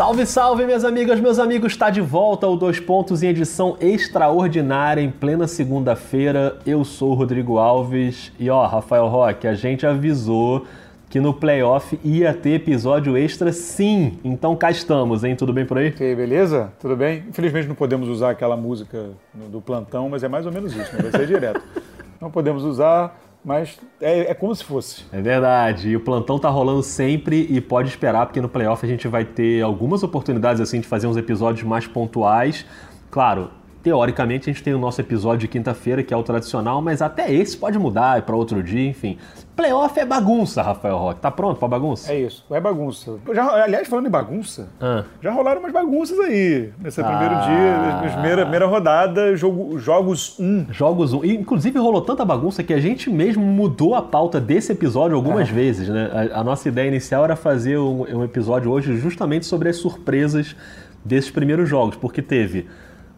Salve, salve, minhas amigas, meus amigos! Está de volta o Dois Pontos em edição extraordinária em plena segunda-feira. Eu sou o Rodrigo Alves e ó, Rafael Roque, a gente avisou que no playoff ia ter episódio extra sim. Então cá estamos, hein? Tudo bem por aí? Ok, beleza? Tudo bem? Infelizmente não podemos usar aquela música do plantão, mas é mais ou menos isso, né? Vai ser direto. Não podemos usar, mas é, é, como se fosse. É verdade. E o plantão tá rolando sempre e pode esperar, porque no playoff a gente vai ter algumas oportunidades assim de fazer uns episódios mais pontuais. Claro, teoricamente a gente tem o nosso episódio de quinta-feira, que é o tradicional, mas até esse pode mudar para outro dia, enfim. Playoff é bagunça, Rafael Roque. Tá pronto pra bagunça? É isso, é bagunça. Já, aliás, falando em bagunça, ah. já rolaram umas bagunças aí. Nesse ah. primeiro dia, primeira, primeira rodada, jogo, jogos 1. Um. Jogos 1. Um. inclusive rolou tanta bagunça que a gente mesmo mudou a pauta desse episódio algumas é. vezes, né? A, a, nossa ideia inicial era fazer um, um episódio hoje justamente sobre as surpresas desses primeiros jogos, porque teve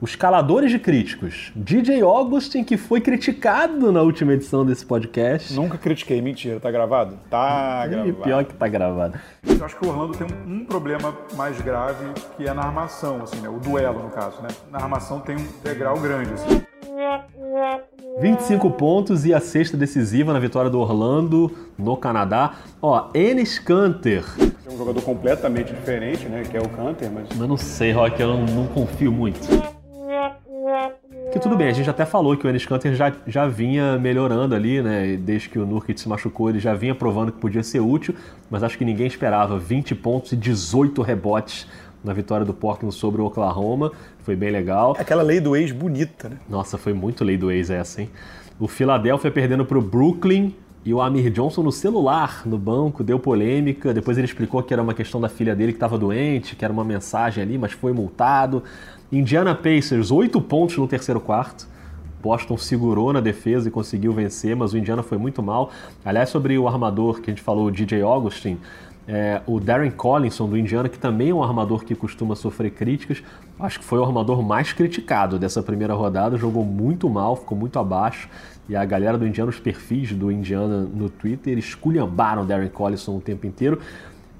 os caladores de críticos. DJ Augustin, que foi criticado na última edição desse podcast. Nunca critiquei, mentira. Tá gravado? Tá gravado. Pior que tá gravado. Eu acho que o Orlando tem um, problema mais grave, que é na armação, assim, né? O duelo, no caso, né? Na armação tem um degrau grande, assim. 25 pontos e a sexta decisiva na vitória do Orlando no Canadá. Ó, Enes Kanter. É um jogador completamente diferente, né? Que é o Kanter, mas. Mas não sei, Rock, eu não, não confio muito. Que tudo bem, a gente até falou que o Enes Kanter já, já vinha melhorando ali, né? Desde que o Nurkic se machucou, ele já vinha provando que podia ser útil, mas acho que ninguém esperava 20 pontos e 18 rebotes na vitória do Portland sobre o Oklahoma. Foi bem legal. Aquela lei do ex bonita, né? Nossa, foi muito lei do ex essa, hein? O Philadelphia perdendo para o Brooklyn e o Amir Johnson no celular, no banco, deu polêmica. Depois ele explicou que era uma questão da filha dele que estava doente, que era uma mensagem ali, mas foi multado. Indiana Pacers, 8 pontos no terceiro quarto. Boston segurou na defesa e conseguiu vencer, mas o Indiana foi muito mal. Aliás, sobre o armador que a gente falou, o DJ Augustin, é, o Darren Collinson do Indiana, que também é um armador que costuma sofrer críticas, acho que foi o armador mais criticado dessa primeira rodada, jogou muito mal, ficou muito abaixo. E a galera do Indiana, os perfis do Indiana no Twitter, esculhambaram o Darren Collinson o tempo inteiro.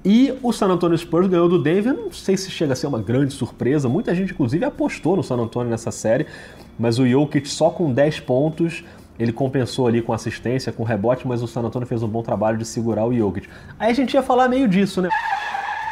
E o San Antonio Spurs ganhou do Denver, não sei se chega a ser uma grande surpresa, muita gente inclusive apostou no San Antonio nessa série, mas o Jokic só com 10 pontos, ele compensou ali com assistência, com rebote, mas o San Antonio fez um bom trabalho de segurar o Jokic. Aí a gente ia falar meio disso, né?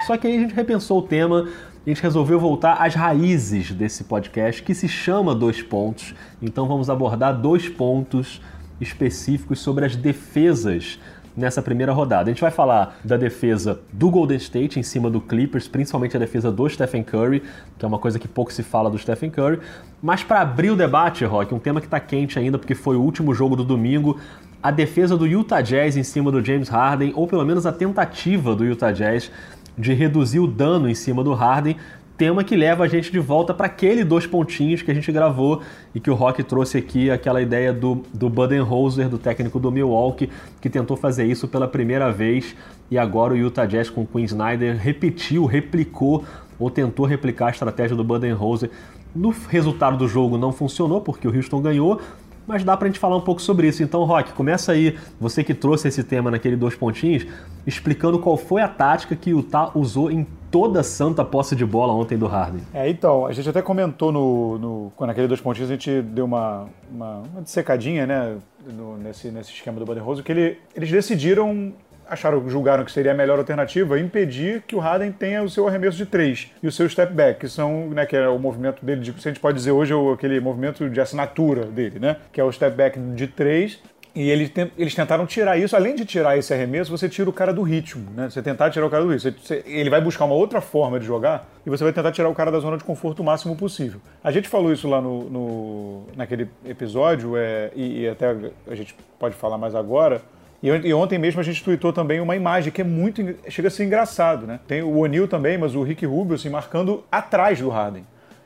Só que aí a gente repensou o tema, a gente resolveu voltar às raízes desse podcast, que se chama Dois Pontos. Então vamos abordar dois pontos específicos sobre as defesas nessa primeira rodada. A gente vai falar da defesa do Golden State em cima do Clippers, principalmente a defesa do Stephen Curry, que é uma coisa que pouco se fala do Stephen Curry. Mas para abrir o debate, Rock, um tema que está quente ainda porque foi o último jogo do domingo, a defesa do Utah Jazz em cima do James Harden, ou pelo menos a tentativa do Utah Jazz de reduzir o dano em cima do Harden, tema que leva a gente de volta para aquele dois pontinhos que a gente gravou e que o Rock trouxe aqui, aquela ideia do, do Budenholzer, do técnico do Milwaukee, que tentou fazer isso pela primeira vez e agora o Utah Jazz com o Quinn Snyder repetiu, replicou ou tentou replicar a estratégia do Budenholzer. No resultado do jogo não funcionou porque o Houston ganhou, mas dá pra gente falar um pouco sobre isso. Então, Rock, começa aí, você que trouxe esse tema naquele dois pontinhos, explicando qual foi a tática que o Utah usou em toda a santa posse de bola ontem do Harden. É, então, a gente até comentou no, no naquele dois pontinhos, a gente deu uma, uma, uma né, no, nesse, nesse esquema do Budenholzer, que ele, eles decidiram acharam, julgaram que seria a melhor alternativa impedir que o Harden tenha o seu arremesso de três e o seu step back, que são, né, que é o movimento dele, de, se a gente pode dizer hoje, é aquele movimento de assinatura dele, né, que é o step back de três e eles, eles tentaram tirar isso, além de tirar esse arremesso, você tira o cara do ritmo, né? Você tentar tirar o cara do ritmo. Você, ele vai buscar uma outra forma de jogar e você vai tentar tirar o cara da zona de conforto o máximo possível. A gente falou isso lá no, no naquele episódio, é, e, e, até a gente pode falar mais agora, e, ontem mesmo a gente tweetou também uma imagem que é muito. chega a ser engraçado, né? Tem o O'Neal também, mas o Rick Rubio assim, marcando atrás do Harden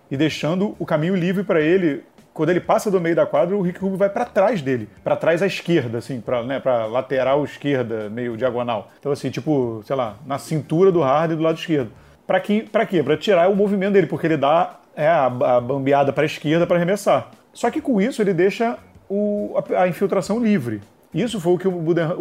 e deixando o caminho livre para ele. Quando ele passa do meio da quadra, o Rick Rubio vai para trás dele, para trás à esquerda, assim, para né, lateral esquerda, meio diagonal. Então, assim, tipo, sei lá, na cintura do Harden do lado esquerdo. Para que, pra quê? Para tirar o movimento dele, porque ele dá é, a, a bambeada para a esquerda para arremessar. Só que com isso ele deixa o, a, a infiltração livre. Isso foi o que o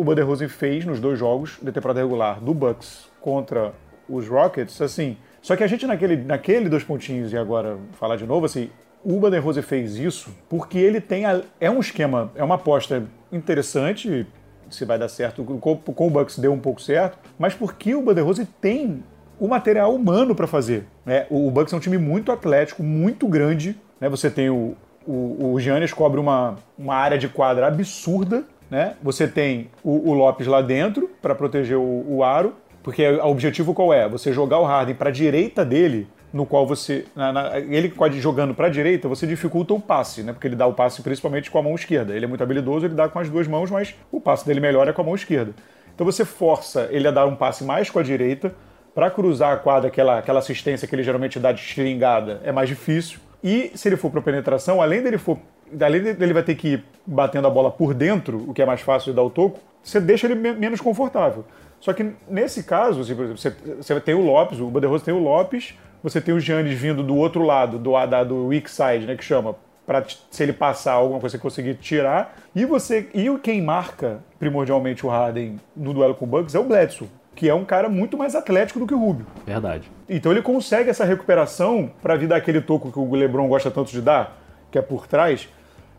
Budenholzer fez nos dois jogos de temporada regular do Bucks contra os Rockets. Assim, Só que a gente naquele, naquele dois pontinhos, e agora falar de novo, assim, o Rose fez isso porque ele tem. A, é um esquema, é uma aposta interessante, se vai dar certo. Com, com o Bucks deu um pouco certo, mas porque o Rose tem o material humano para fazer. Né? O, o Bucks é um time muito atlético, muito grande. Né? Você tem o, o, o Giannis cobre uma, uma área de quadra absurda. Né? Você tem o, o Lopes lá dentro para proteger o, o aro. Porque o objetivo qual é? Você jogar o Harden para a direita dele, no qual você. Na, na, ele jogando para a direita, você dificulta o passe, né? Porque ele dá o passe principalmente com a mão esquerda. Ele é muito habilidoso, ele dá com as duas mãos, mas o passe dele melhor é com a mão esquerda. Então você força ele a dar um passe mais com a direita, para cruzar a quadra, aquela, aquela assistência que ele geralmente dá de estiringada, é mais difícil. E se ele for para penetração, além dele for além dele vai ter que ir batendo a bola por dentro, o que é mais fácil de dar o toco, você deixa ele menos confortável. Só que nesse caso, assim, você, você tem o Lopes, o Banderoso tem o Lopes, você tem o Giannis vindo do outro lado, do, da, do weak side, né, que chama, para se ele passar alguma coisa você conseguir tirar. E você e quem marca primordialmente o Harden no duelo com o Bucks é o Bledsoe que é um cara muito mais atlético do que o Rubio. Verdade. Então ele consegue essa recuperação para vir dar aquele toco que o LeBron gosta tanto de dar, que é por trás.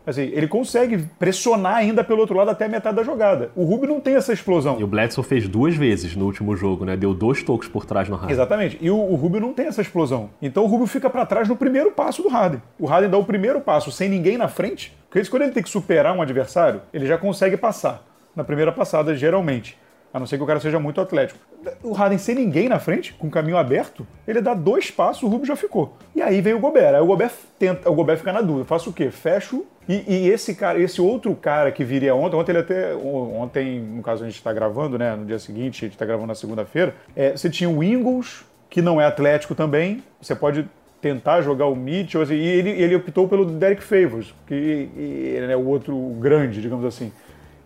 Assim, ele consegue pressionar ainda pelo outro lado até a metade da jogada. O Rubio não tem essa explosão. E o Bledsoe fez duas vezes no último jogo, né? Deu dois tocos por trás no Harden. Exatamente. E o, o Rubio não tem essa explosão. Então o Rubio fica para trás no primeiro passo do Harden. O Harden dá o primeiro passo sem ninguém na frente. Porque quando ele tem que superar um adversário, ele já consegue passar. Na primeira passada, geralmente. A não ser que o cara seja muito atlético. O Harden sem ninguém na frente, com o caminho aberto, ele dá dois passos, o Rubio já ficou. E aí vem o Gobert. Aí o Gobert tenta, o Gobert fica na dúvida. Faço o quê? Fecho. E, e, esse cara, esse outro cara que viria ontem, ontem ele até. Ontem, no caso, a gente está gravando, né? No dia seguinte, a gente está gravando na segunda-feira. É, você tinha o Ingles, que não é atlético também. Você pode tentar jogar o Mitchell, e ele, ele optou pelo Derek Favors, que ele é o outro grande, digamos assim.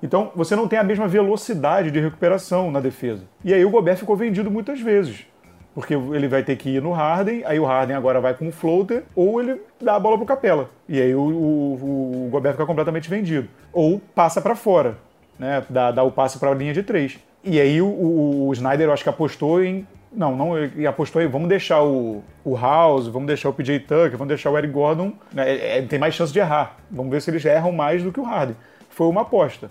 Então você não tem a mesma velocidade de recuperação na defesa. E aí o Gobert ficou vendido muitas vezes. Porque ele vai ter que ir no Harden, aí o Harden agora vai com o floater, ou ele dá a bola pro Capela. E aí o, o, o Gobert fica completamente vendido. Ou passa para fora, né? Dá, dá o passe para a linha de três. E aí o, o, o, Snyder, eu acho que apostou em. Não, não, ele apostou em vamos deixar o, o House, vamos deixar o PJ Tucker, vamos deixar o Eric Gordon. Né, é, é, tem mais chance de errar. Vamos ver se eles erram mais do que o Harden. Foi uma aposta.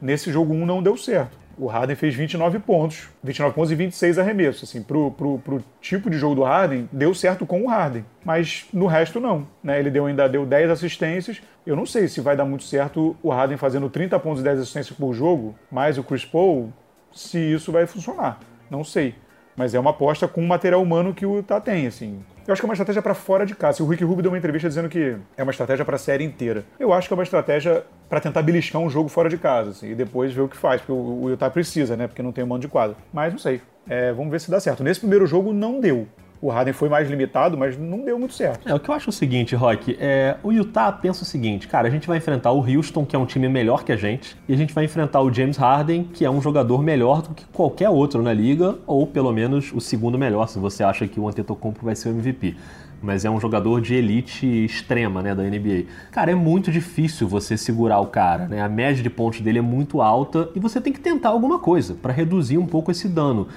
Nesse jogo 1 não deu certo. O Harden fez 29 pontos, 29 pontos e 26 arremessos. Assim, pro, pro, pro tipo de jogo do Harden, deu certo com o Harden, mas no resto não. Né? Ele deu, ainda deu 10 assistências. Eu não sei se vai dar muito certo o Harden fazendo 30 pontos e 10 assistências por jogo, mais o Chris Paul, se isso vai funcionar. Não sei. Mas é uma aposta com o material humano que o Utah tem, assim. Eu acho que é uma estratégia para fora de casa. O Rick Rubio deu uma entrevista dizendo que é uma estratégia para a série inteira. Eu acho que é uma estratégia para tentar beliscar um jogo fora de casa, assim, e depois ver o que faz, porque o, Utah precisa, né? Porque não tem um mando de quadra. Mas não sei. É, vamos ver se dá certo. Nesse primeiro jogo não deu. O Harden foi mais limitado, mas não deu muito certo. É, o que eu acho é o seguinte, Rock, é, o Utah pensa o seguinte, cara, a gente vai enfrentar o Houston, que é um time melhor que a gente, e a gente vai enfrentar o James Harden, que é um jogador melhor do que qualquer outro na liga, ou pelo menos o segundo melhor, se você acha que o Antetokounmpo vai ser o MVP mas é um jogador de elite extrema, né, da NBA. Cara, é muito difícil você segurar o cara, né? A média de pontos dele é muito alta e você tem que tentar alguma coisa para reduzir um pouco esse dano.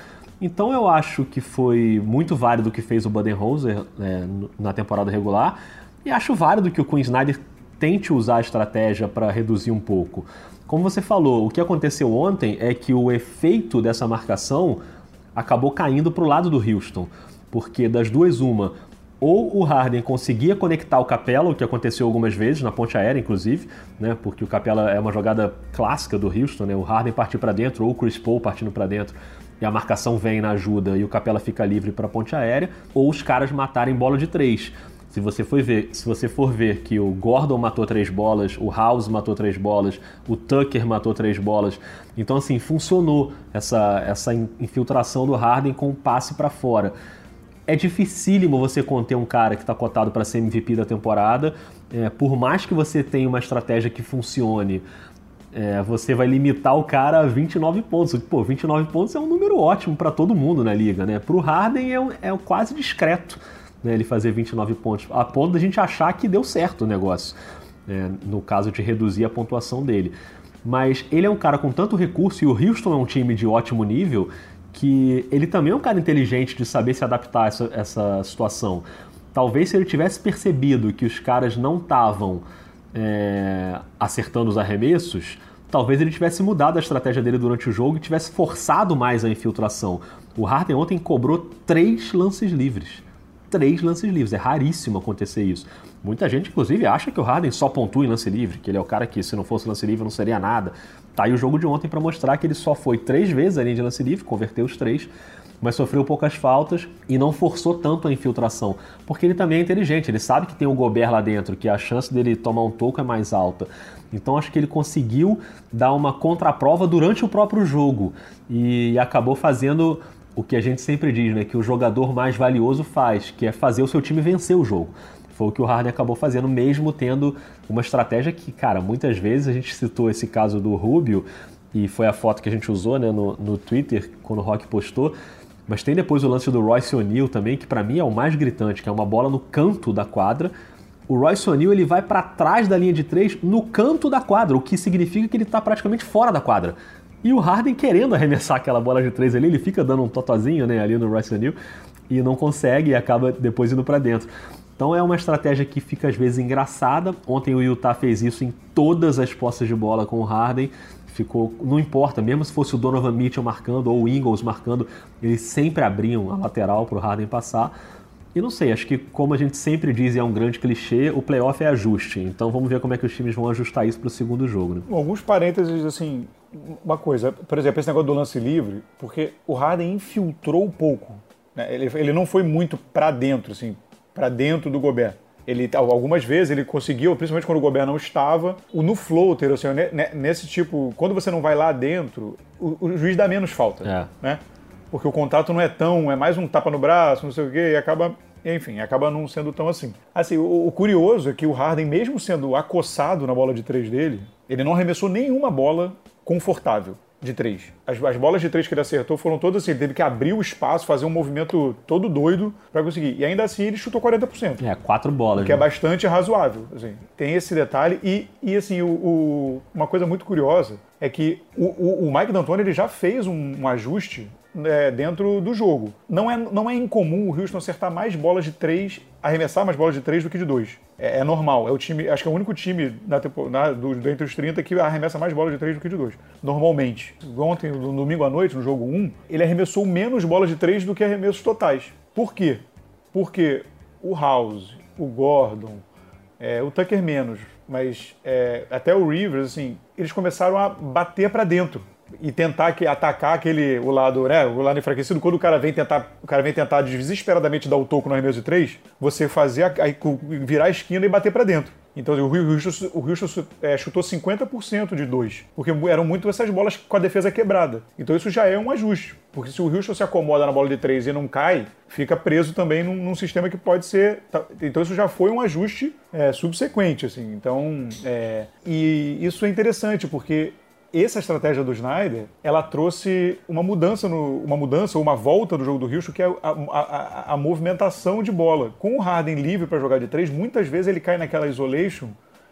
Então eu acho que foi muito válido o que fez o Budenholzer né, na temporada regular e acho válido que o Quinn Snyder tente usar a estratégia para reduzir um pouco. Como você falou, o que aconteceu ontem é que o efeito dessa marcação acabou caindo para o lado do Houston, porque das duas uma, ou o Harden conseguia conectar o Capela, o que aconteceu algumas vezes, na ponte aérea, inclusive, né? Porque o Capela é uma jogada clássica do Houston, né? O Harden partir para dentro ou o Chris Paul partindo para dentro e a marcação vem na ajuda e o Capela fica livre para a ponte aérea, ou os caras matarem bola de três. Se você, for ver, se você for ver que o Gordon matou três bolas, o House matou três bolas, o Tucker matou três bolas, então assim funcionou essa, essa infiltração do Harden com o passe para fora é dificílimo você conter um cara que está cotado para ser MVP da temporada. É, por mais que você tenha uma estratégia que funcione, é, você vai limitar o cara a 29 pontos. Pô, 29 pontos é um número ótimo para todo mundo na liga, né? Para o Harden é, é quase discreto né, ele fazer 29 pontos, a ponto da gente achar que deu certo o negócio, é, no caso de reduzir a pontuação dele. Mas ele é um cara com tanto recurso e o Houston é um time de ótimo nível que ele também é um cara inteligente de saber se adaptar a essa, essa situação. Talvez se ele tivesse percebido que os caras não estavam é, acertando os arremessos, talvez ele tivesse mudado a estratégia dele durante o jogo e tivesse forçado mais a infiltração. O Harden ontem cobrou três lances livres. Três lances livres. É raríssimo acontecer isso. Muita gente, inclusive, acha que o Harden só pontua em lance livre, que ele é o cara que, se não fosse lance livre, não seria nada. Tá aí o jogo de ontem para mostrar que ele só foi três vezes a linha de lance livre, converteu os três, mas sofreu poucas faltas e não forçou tanto a infiltração, porque ele também é inteligente, ele sabe que tem o Gobert lá dentro, que a chance dele tomar um toco é mais alta. Então acho que ele conseguiu dar uma contraprova durante o próprio jogo e acabou fazendo o que a gente sempre diz, né, que o jogador mais valioso faz, que é fazer o seu time vencer o jogo. Foi o que o Harden acabou fazendo, mesmo tendo uma estratégia que, cara, muitas vezes a gente citou esse caso do Rubio, e foi a foto que a gente usou né, no, no Twitter, quando o Rock postou, mas tem depois o lance do Royce O'Neal também, que para mim é o mais gritante, que é uma bola no canto da quadra. O Royce O'Neal ele vai para trás da linha de três no canto da quadra, o que significa que ele está praticamente fora da quadra. E o Harden querendo arremessar aquela bola de três ali, ele fica dando um totozinho né, ali no Royce O'Neal e não consegue e acaba depois indo para dentro. Então é uma estratégia que fica às vezes engraçada. Ontem o Utah fez isso em todas as postas de bola com o Harden ficou, não importa, mesmo se fosse o Donovan Mitchell marcando ou o Ingles marcando, eles sempre abriam a lateral para o Harden passar. E não sei, acho que como a gente sempre diz e é um grande clichê, o playoff é ajuste. Então vamos ver como é que os times vão ajustar isso para o segundo jogo. Né? Alguns parênteses, assim, uma coisa, por exemplo, esse negócio do lance livre, porque o Harden infiltrou pouco. Né? Ele, ele não foi muito para dentro, assim, para dentro do Gobert. Ele, algumas vezes ele conseguiu, principalmente quando o governo não estava, o no floater, ou seja, nesse tipo, quando você não vai lá dentro, o, o juiz dá menos falta, é. né? Porque o contato não é tão, é mais um tapa no braço, não sei o quê, e acaba, enfim, acaba não sendo tão assim. Assim, o, o curioso é que o Harden, mesmo sendo acossado na bola de três dele, ele não arremessou nenhuma bola confortável de três. As, as, bolas de três que ele acertou foram todas assim, ele teve que abrir o espaço, fazer um movimento todo doido para conseguir. E ainda assim ele chutou 40%. É, quatro bolas. Que é né? é bastante razoável. Assim. Tem esse detalhe. E, e assim, o, o, uma coisa muito curiosa é que o, o, o Mike D'Antoni ele já fez um, um ajuste é, dentro do jogo. Não é, não é incomum o Houston acertar mais bolas de três, arremessar mais bolas de três do que de dois. É, é normal. É o time, acho que é o único time na, na, do, dentre os 30 que arremessa mais bolas de três do que de dois. Normalmente. Ontem, no domingo à noite, no jogo 1, ele arremessou menos bolas de três do que arremessos totais. Por quê? Porque o House, o Gordon, é, o Tucker menos, mas é, até o Rivers, assim, eles começaram a bater para dentro e tentar que, atacar aquele o lado, né, o lado enfraquecido, quando o cara vem tentar, o cara vem tentar desesperadamente dar o toco no arremesso de três, você fazer aí, virar a esquina e bater para dentro. Então o Houston, o Houston é, chutou 50% de dois, porque eram muito essas bolas com a defesa quebrada. Então isso já é um ajuste, porque se o Houston se acomoda na bola de três e não cai, fica preso também num, num sistema que pode ser. Tá, então isso já foi um ajuste é, subsequente, assim. Então, é, e isso é interessante porque essa estratégia do Snyder, ela trouxe uma mudança, no, uma mudança ou uma volta do jogo do Houston, que é a, a, a movimentação de bola. Com o Harden livre para jogar de três, muitas vezes ele cai naquela isolation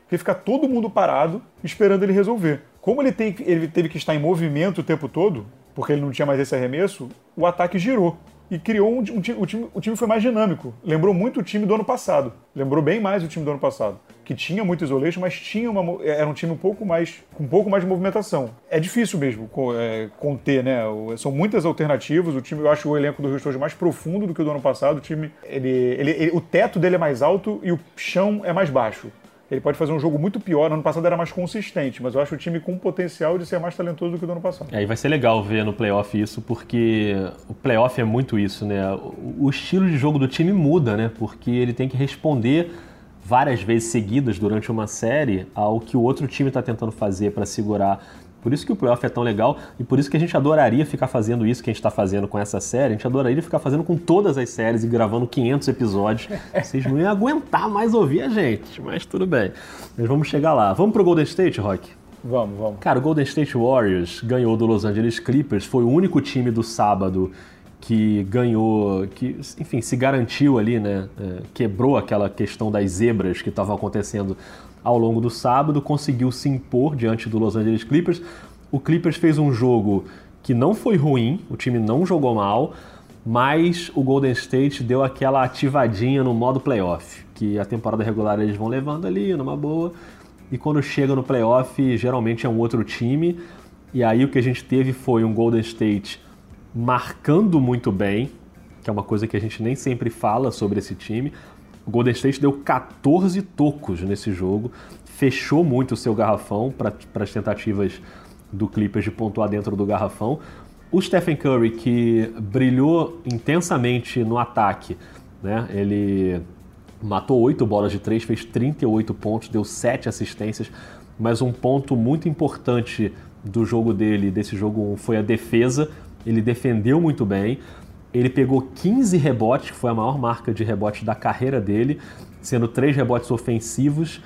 que fica todo mundo parado esperando ele resolver. Como ele, tem, ele teve que estar em movimento o tempo todo, porque ele não tinha mais esse arremesso, o ataque girou e criou um, um, um, time, o time foi mais dinâmico. Lembrou muito o time do ano passado. Lembrou bem mais o time do ano passado. Que tinha muito isolation, mas tinha uma, era um time um pouco mais, com um pouco mais de movimentação. É difícil mesmo é, conter, né? São muitas alternativas. O time, eu acho o elenco do Rio hoje mais profundo do que o do ano passado. O time, ele, ele, ele, o teto dele é mais alto e o chão é mais baixo ele pode fazer um jogo muito pior. No ano passado era mais consistente, mas eu acho o time com potencial de ser mais talentoso do que o ano passado. É, e vai ser legal ver no playoff isso, porque o playoff é muito isso, né? O estilo de jogo do time muda, né? Porque ele tem que responder várias vezes seguidas durante uma série ao que o outro time está tentando fazer para segurar por isso que o playoff é tão legal e por isso que a gente adoraria ficar fazendo isso que a gente está fazendo com essa série. A gente adoraria ficar fazendo com todas as séries e gravando 500 episódios. Vocês não iam aguentar mais ouvir a gente, mas tudo bem. Mas vamos chegar lá. Vamos pro Golden State, Rock? Vamos, vamos. Cara, o Golden State Warriors ganhou do Los Angeles Clippers, foi o único time do sábado que ganhou, que, enfim, se garantiu ali, né? É, quebrou aquela questão das zebras que estavam acontecendo ao longo do sábado, conseguiu se impor diante do Los Angeles Clippers. O Clippers fez um jogo que não foi ruim, o time não jogou mal, mas o Golden State deu aquela ativadinha no modo playoff, que a temporada regular eles vão levando ali numa boa, e quando chega no playoff geralmente é um outro time, e aí o que a gente teve foi um Golden State marcando muito bem, que é uma coisa que a gente nem sempre fala sobre esse time. O Golden State deu 14 tocos nesse jogo, fechou muito o seu garrafão para as tentativas do Clippers de pontuar dentro do garrafão. O Stephen Curry, que brilhou intensamente no ataque, né? ele matou 8 bolas de 3, fez 38 pontos, deu 7 assistências, mas um ponto muito importante do jogo dele, desse jogo, foi a defesa. Ele defendeu muito bem. Ele pegou 15 rebotes, que foi a maior marca de rebote da carreira dele, sendo três rebotes ofensivos.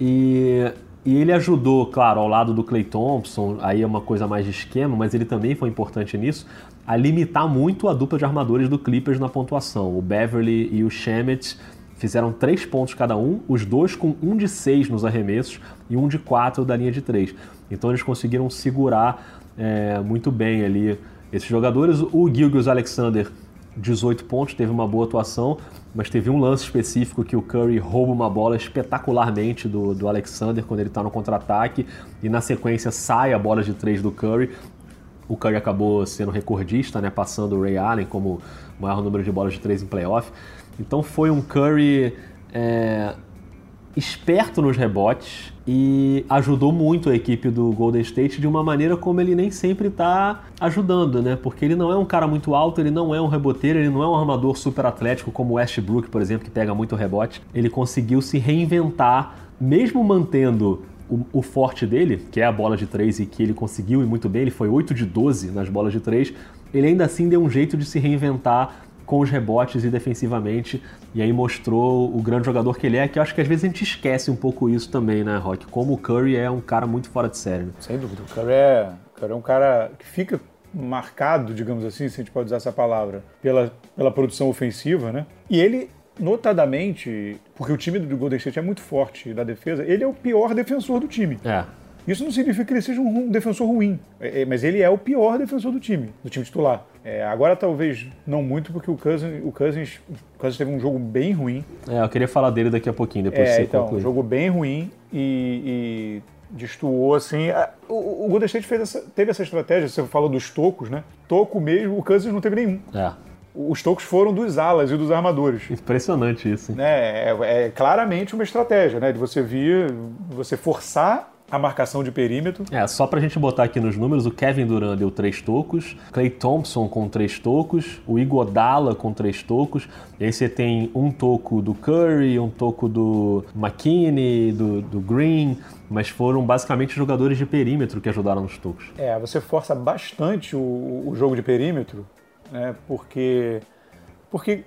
E, e ele ajudou, claro, ao lado do Clay Thompson, aí é uma coisa mais de esquema, mas ele também foi importante nisso, a limitar muito a dupla de armadores do Clippers na pontuação. O Beverly e o Shemet fizeram três pontos cada um, os dois com um de seis nos arremessos e um de quatro da linha de três. Então eles conseguiram segurar é, muito bem ali esses jogadores. O Gilgis Alexander, 18 pontos, teve uma boa atuação, mas teve um lance específico que o Curry rouba uma bola espetacularmente do, do Alexander quando ele está no contra-ataque e na sequência sai a bola de três do Curry. O Curry acabou sendo recordista, né, passando o Ray Allen como maior número de bolas de três em playoff. Então foi um Curry é, esperto nos rebotes e ajudou muito a equipe do Golden State de uma maneira como ele nem sempre está ajudando, né? Porque ele não é um cara muito alto, ele não é um reboteiro, ele não é um armador super atlético como Westbrook, por exemplo, que pega muito rebote. Ele conseguiu se reinventar, mesmo mantendo o, o, forte dele, que é a bola de 3 e que ele conseguiu e muito bem, ele foi 8 de 12 nas bolas de 3, ele ainda assim deu um jeito de se reinventar com os rebotes e defensivamente, e aí mostrou o grande jogador que ele é, que eu acho que às vezes a gente esquece um pouco isso também, né, Rock? Como o Curry é um cara muito fora de série. Né? Sem dúvida, o Curry é, o Curry é um cara que fica marcado, digamos assim, se a gente pode usar essa palavra, pela, pela produção ofensiva, né? E ele, notadamente, porque o time do Golden State é muito forte da defesa, ele é o pior defensor do time. É. Isso não significa que ele seja um defensor ruim, é, é, mas ele é o pior defensor do time, do time titular. É, agora talvez não muito, porque o Cousins, o, Cousins, o Cousins teve um jogo bem ruim. É, eu queria falar dele daqui a pouquinho, depois é, você então, concluir. um jogo bem ruim e, e destoou assim. O, o Golden State fez essa, teve essa estratégia, você falou dos tocos, né? Toco mesmo, o Cousins não teve nenhum. É. Os tocos foram dos alas e dos armadores. Impressionante isso. Né? É, é claramente uma estratégia, né? De você vir, você forçar a marcação de perímetro. É, só pra gente botar aqui nos números, o Kevin Durant deu três tocos, Clay Thompson com três tocos, o Igodala com três tocos, e aí você tem um toco do Curry, um toco do McKinney, do, do Green, mas foram basicamente jogadores de perímetro que ajudaram nos tocos. É, você força bastante o, o jogo de perímetro, né, porque... Porque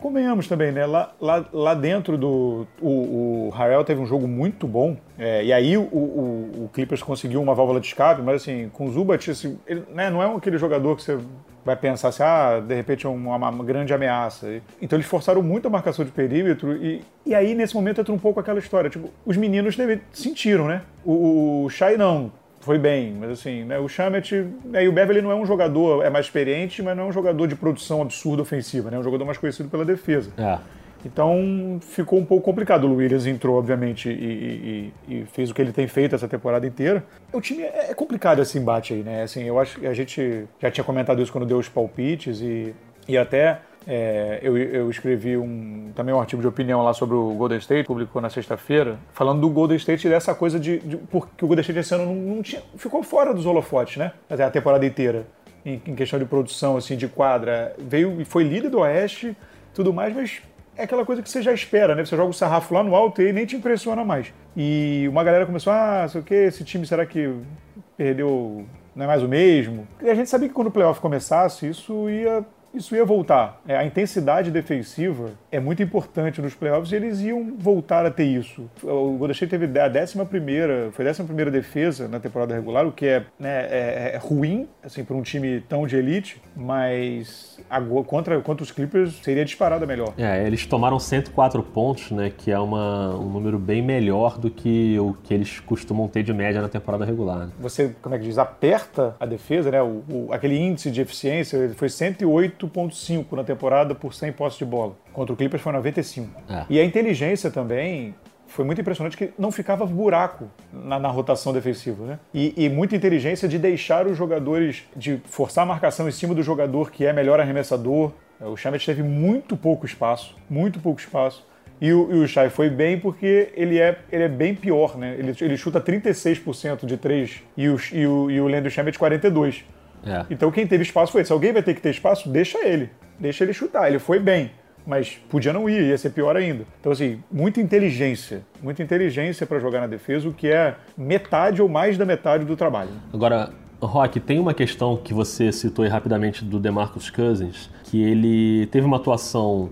Convenhamos também, né? Lá, lá, lá dentro do. O, o Harrell teve um jogo muito bom. É, e aí o, o, o, Clippers conseguiu uma válvula de escape, mas assim, com o Zubat, assim, ele né, não é aquele jogador que você vai pensar assim, ah, de repente é uma, uma, grande ameaça. Então eles forçaram muito a marcação de perímetro e, e aí nesse momento entra um pouco aquela história. Tipo, os meninos deve, sentiram, né? O, o Shai não foi bem, mas assim, né, o Chamet né, e o Beverly não é um jogador, é mais experiente, mas não é um jogador de produção absurda ofensiva, né, é um jogador mais conhecido pela defesa. É. Então ficou um pouco complicado. O Williams entrou, obviamente, e, e, e, fez o que ele tem feito essa temporada inteira. O time é, é complicado esse embate aí, né? Assim, eu acho que a gente já tinha comentado isso quando deu os palpites e, e até é, eu, eu, escrevi um, também um artigo de opinião lá sobre o Golden State, publicou na sexta-feira, falando do Golden State e dessa coisa de, de. Porque o Golden State esse ano não, não tinha, ficou fora dos holofotes, né? Até a temporada inteira. Em, em, questão de produção, assim, de quadra. Veio e foi líder do Oeste, tudo mais, mas é aquela coisa que você já espera, né? Você joga o sarrafo lá no alto e nem te impressiona mais. E uma galera começou, ah, sei o que, esse time será que perdeu, não é mais o mesmo? E a gente sabia que quando o playoff começasse, isso ia isso ia voltar. É, a intensidade defensiva é muito importante nos playoffs e eles iam voltar a ter isso. O Golden State teve a décima primeira, foi a décima primeira defesa na temporada regular, o que é, né, é, é ruim, assim, para um time tão de elite, mas agora, contra, contra os Clippers seria disparada melhor. É, eles tomaram 104 pontos, né, que é uma, um número bem melhor do que o que eles costumam ter de média na temporada regular. Né? Você, como é que diz, aperta a defesa, né, o, o aquele índice de eficiência foi 108.5 na temporada por 100 postos de bola. Contra o Clippers foi 95. É. E a inteligência também foi muito impressionante que não ficava buraco na, na rotação defensiva, né? E, e, muita inteligência de deixar os jogadores, de forçar a marcação em cima do jogador que é melhor arremessador. O Chamet teve muito pouco espaço, muito pouco espaço. E o, e o Shai foi bem porque ele é, ele é bem pior, né? Ele, ele chuta 36% de 3 e o, e o, e o Landry Chamet 42%. É. Então quem teve espaço foi ele. Se alguém vai ter que ter espaço, deixa ele. Deixa ele chutar. Ele foi bem mas podia não ir, ia ser pior ainda. Então, assim, muita inteligência, muita inteligência para jogar na defesa, o que é metade ou mais da metade do trabalho. Agora, Rock, tem uma questão que você citou aí rapidamente do DeMarcus Cousins, que ele teve uma atuação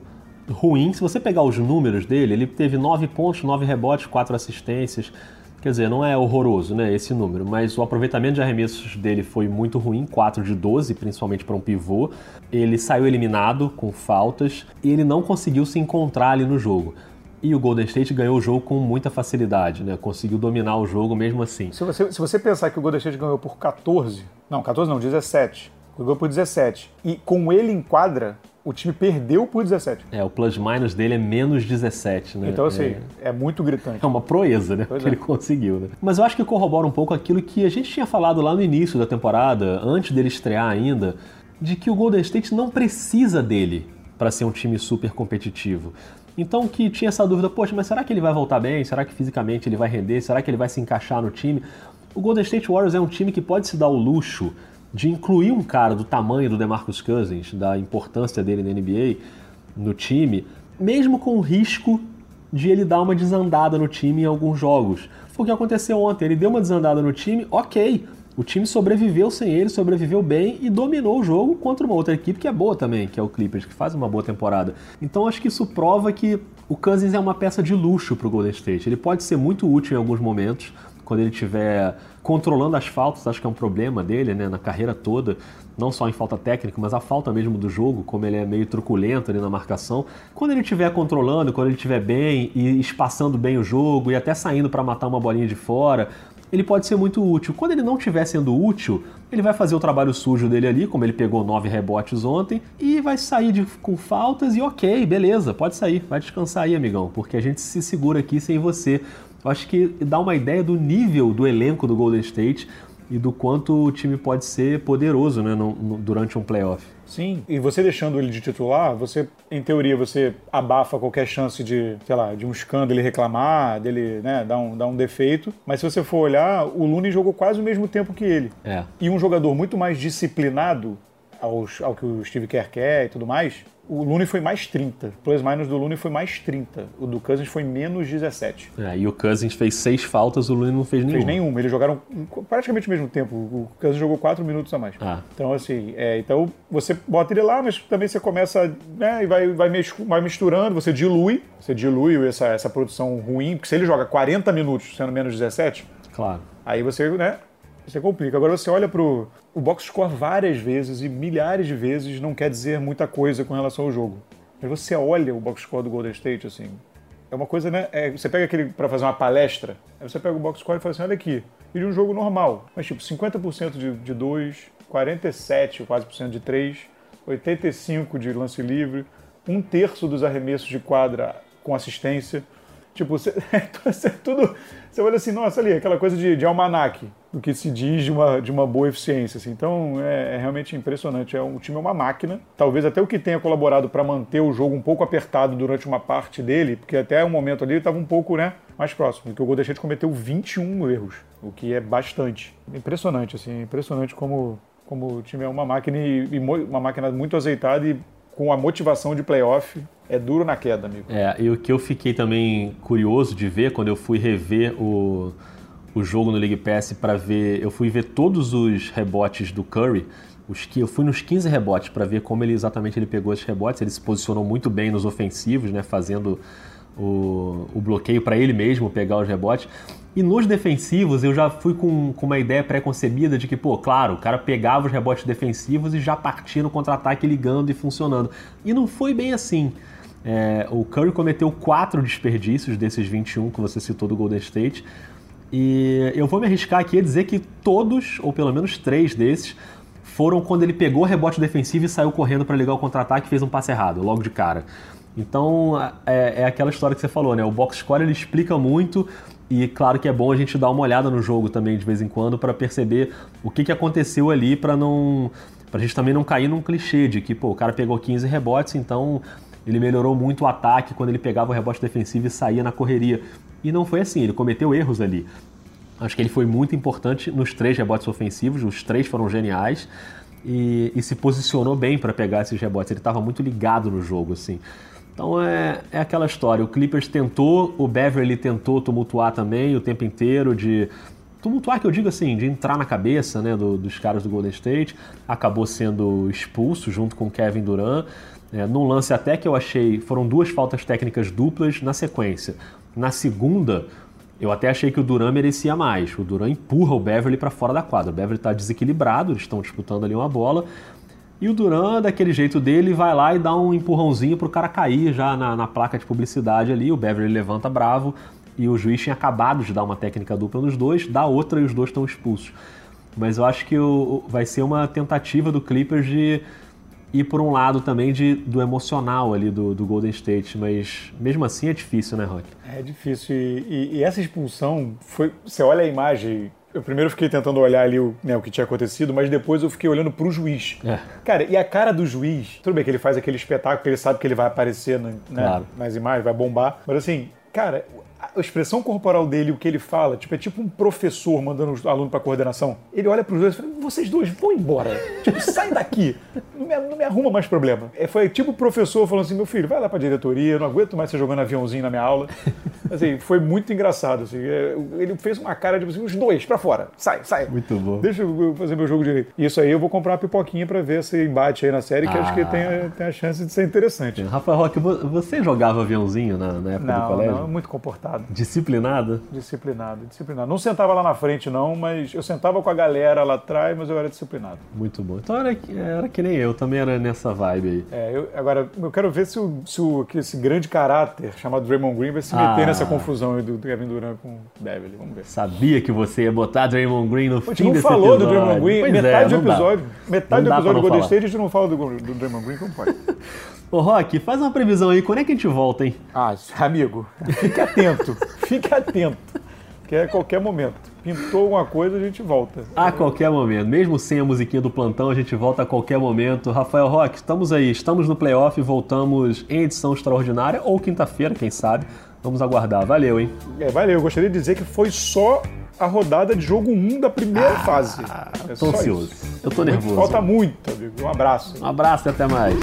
ruim. Se você pegar os números dele, ele teve 9 pontos, 9 rebotes, 4 assistências. Quer dizer, não é horroroso, né, esse número, mas o aproveitamento de arremessos dele foi muito ruim, 4 de 12, principalmente para um pivô. Ele saiu eliminado com faltas e ele não conseguiu se encontrar ali no jogo. E o Golden State ganhou o jogo com muita facilidade, né? Conseguiu dominar o jogo mesmo assim. Se você, se você pensar que o Golden State ganhou por 14, não, 14 não, 17. Ganhou por 17. E com ele em quadra, o time perdeu por 17. É, o plus-minus dele é menos 17, né? Então, assim, é, é muito gritante. É uma proeza, né? Pois que é. ele conseguiu, né? Mas eu acho que corrobora um pouco aquilo que a gente tinha falado lá no início da temporada, antes dele estrear ainda, de que o Golden State não precisa dele para ser um time super competitivo. Então que tinha essa dúvida, poxa, mas será que ele vai voltar bem? Será que fisicamente ele vai render? Será que ele vai se encaixar no time? O Golden State Warriors é um time que pode se dar o luxo de incluir um cara do tamanho do DeMarcus Cousins, da importância dele na NBA, no time, mesmo com o risco de ele dar uma desandada no time em alguns jogos. Foi o que aconteceu ontem, ele deu uma desandada no time, ok. O time sobreviveu sem ele, sobreviveu bem e dominou o jogo contra uma outra equipe que é boa também, que é o Clippers, que faz uma boa temporada. Então acho que isso prova que o Cousins é uma peça de luxo para o Golden State. Ele pode ser muito útil em alguns momentos, quando ele estiver controlando as faltas, acho que é um problema dele, né, na carreira toda, não só em falta técnica, mas a falta mesmo do jogo, como ele é meio truculento ali na marcação. Quando ele estiver controlando, quando ele estiver bem e espaçando bem o jogo e até saindo para matar uma bolinha de fora, ele pode ser muito útil. Quando ele não estiver sendo útil, ele vai fazer o trabalho sujo dele ali, como ele pegou nove rebotes ontem, e vai sair de, com faltas e ok, beleza, pode sair, vai descansar aí, amigão, porque a gente se segura aqui sem você. Eu acho que dá uma ideia do nível do elenco do Golden State e do quanto o time pode ser poderoso né, no, no, durante um playoff. Sim, e você deixando ele de titular, você, em teoria, você abafa qualquer chance de, sei lá, de um escândalo ele reclamar, dele né, dar, um, dar um defeito. Mas se você for olhar, o Lune jogou quase o mesmo tempo que ele. É. E um jogador muito mais disciplinado aos, ao que o Steve Kerr quer e tudo mais, o Lune foi mais 30. O plus minus do Lune foi mais 30. O do Cousins foi menos 17. É, e o Cousins fez seis faltas, o Lune não fez nenhuma. Fez nenhuma. Eles jogaram praticamente o mesmo tempo. O Cousins jogou 4 minutos a mais. Ah. Então, assim, é, então você bota ele lá, mas também você começa, né, e vai, vai, vai misturando, você dilui, você dilui essa, essa produção ruim, porque se ele joga 40 minutos sendo menos 17, claro. aí você, né, você complica. Agora você olha pro o box score várias vezes e milhares de vezes não quer dizer muita coisa com relação ao jogo. Mas você olha o box score do Golden State assim, é uma coisa, né? É, você pega aquele para fazer uma palestra, aí você pega o box score e fala assim, olha aqui, e de um jogo normal, mas tipo 50% de, de 2, 47 quase por cento de 3, 85 de lance livre, um terço dos arremessos de quadra com assistência. Tipo, você, você tudo. Você olha assim, nossa, ali, aquela coisa de, de almanaque do que se diz de uma, de uma boa eficiência. Assim. Então é, é, realmente impressionante. É, o time é uma máquina. Talvez até o que tenha colaborado para manter o jogo um pouco apertado durante uma parte dele, porque até o momento ali ele estava um pouco né, mais próximo. Porque o Golden cometeu 21 erros, o que é bastante. Impressionante, assim, impressionante como, como o time é uma máquina e, e uma máquina muito azeitada e com a motivação de playoff é duro na queda, amigo. É, e o que eu fiquei também curioso de ver quando eu fui rever o o jogo no League Pass para ver. Eu fui ver todos os rebotes do Curry. Os eu fui nos 15 rebotes para ver como ele exatamente ele pegou esses rebotes. Ele se posicionou muito bem nos ofensivos, né, fazendo o, o bloqueio para ele mesmo pegar os rebotes. E nos defensivos eu já fui com, com uma ideia pré-concebida de que, pô, claro, o cara pegava os rebotes defensivos e já partia no contra-ataque ligando e funcionando. E não foi bem assim. É, o Curry cometeu quatro desperdícios desses 21 que você citou do Golden State. E eu vou me arriscar aqui a dizer que todos, ou pelo menos três desses, foram quando ele pegou o rebote defensivo e saiu correndo para ligar o contra-ataque e fez um passe errado, logo de cara. Então é, é, aquela história que você falou, né? O box score ele explica muito e claro que é bom a gente dar uma olhada no jogo também de vez em quando para perceber o que, que aconteceu ali para não pra gente também não cair num clichê de que pô, o cara pegou 15 rebotes, então ele melhorou muito o ataque quando ele pegava o rebote defensivo e saía na correria. E não foi assim, ele cometeu erros ali. Acho que ele foi muito importante nos três rebotes ofensivos, os três foram geniais e, e se posicionou bem para pegar esses rebotes. Ele estava muito ligado no jogo, assim. Então é, é aquela história. O Clippers tentou, o Beverly tentou tumultuar também o tempo inteiro de tumultuar que eu digo assim, de entrar na cabeça né, do, dos caras do Golden State, acabou sendo expulso junto com Kevin Durant. É, num lance até que eu achei, foram duas faltas técnicas duplas na sequência. Na segunda, eu até achei que o Duran merecia mais. O Duran empurra o Beverly para fora da quadra. O Beverly está desequilibrado, eles estão disputando ali uma bola. E o Duran, daquele jeito dele, vai lá e dá um empurrãozinho pro cara cair já na, na placa de publicidade ali. O Beverly levanta bravo e o juiz tinha acabado de dar uma técnica dupla nos dois, dá outra e os dois estão expulsos. Mas eu acho que o, vai ser uma tentativa do Clippers de ir por um lado também de, do emocional ali do, do Golden State, mas mesmo assim é difícil, né, Rock? É difícil e, e, e, essa expulsão foi. Você olha a imagem. Eu primeiro fiquei tentando olhar ali o, né, o que tinha acontecido, mas depois eu fiquei olhando pro juiz. É. Cara, e a cara do juiz, tudo bem que ele faz aquele espetáculo, que ele sabe que ele vai aparecer no, né, claro. nas imagens, vai bombar, mas assim, cara, a expressão corporal dele, o que ele fala, tipo, é tipo um professor mandando os alunos para coordenação. Ele olha para os dois e fala: vocês dois vão embora. tipo, sai daqui. Não me, não me, arruma mais problema. É, foi tipo o professor falando assim: meu filho, vai lá para a diretoria, eu não aguento mais você jogando aviãozinho na minha aula. Assim, foi muito engraçado. Assim, é, ele fez uma cara de tipo, assim, os dois para fora. Sai, sai. Muito bom. Deixa eu fazer meu jogo direito. Isso aí eu vou comprar uma pipoquinha para ver esse embate aí na série, que ah. acho que tem, tem a chance de ser interessante. Rafael Roque, você jogava aviãozinho na, na época não, do colégio? Não, muito comportado. Disciplinado? Disciplinado, disciplinado. Não sentava lá na frente, não, mas eu sentava com a galera lá atrás, mas eu era disciplinado. Muito bom. Então era, era que nem eu, também era nessa vibe aí. É, eu, agora, eu quero ver se, o, se o, esse grande caráter chamado Draymond Green vai se meter ah. nessa confusão aí do Kevin Durant com o Beverly. Vamos ver. Sabia que você ia botar Draymond Green no Pô, fim desse falou episódio. do Draymond Green, pois metade é, do episódio. Dá. Metade não do episódio do Golden State a gente não fala do, do Draymond Green, como pode? Ô, Rock, faz uma previsão aí, quando é que a gente volta, hein? Ah, amigo, fique atento, fique atento, que é a qualquer momento. Pintou alguma coisa, a gente volta. A qualquer momento, mesmo sem a musiquinha do plantão, a gente volta a qualquer momento. Rafael Rock, estamos aí, estamos no playoff, voltamos em edição extraordinária, ou quinta-feira, quem sabe. Vamos aguardar. Valeu, hein? É, valeu. Eu gostaria de dizer que foi só a rodada de jogo 1 da primeira ah, fase. É tô ansioso. Isso. Eu tô nervoso. Falta muito, amigo. Um abraço. Um abraço e até mais.